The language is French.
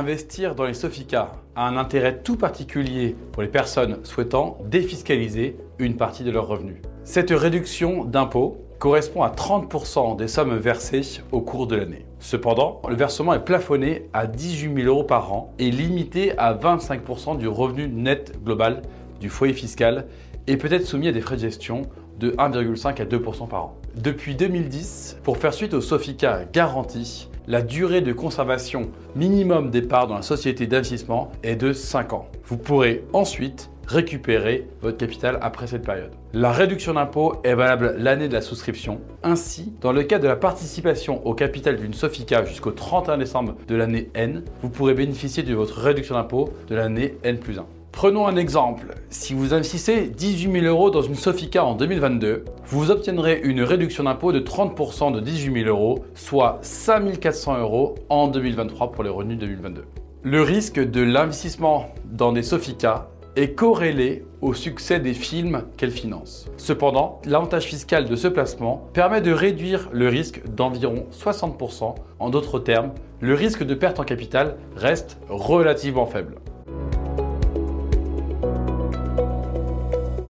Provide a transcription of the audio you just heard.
investir dans les Sofica a un intérêt tout particulier pour les personnes souhaitant défiscaliser une partie de leurs revenus. Cette réduction d'impôt correspond à 30% des sommes versées au cours de l'année. Cependant, le versement est plafonné à 18 000 euros par an et limité à 25% du revenu net global du foyer fiscal et peut être soumis à des frais de gestion de 1,5 à 2% par an. Depuis 2010, pour faire suite au Sofica garantie, la durée de conservation minimum des parts dans la société d'investissement est de 5 ans. Vous pourrez ensuite récupérer votre capital après cette période. La réduction d'impôt est valable l'année de la souscription. Ainsi, dans le cas de la participation au capital d'une Sofica jusqu'au 31 décembre de l'année N, vous pourrez bénéficier de votre réduction d'impôt de l'année N plus 1. Prenons un exemple. Si vous investissez 18 000 euros dans une Sofica en 2022, vous obtiendrez une réduction d'impôt de 30% de 18 000 euros, soit 5 400 euros en 2023 pour les revenus 2022. Le risque de l'investissement dans des Sofica est corrélé au succès des films qu'elle finance. Cependant, l'avantage fiscal de ce placement permet de réduire le risque d'environ 60%. En d'autres termes, le risque de perte en capital reste relativement faible.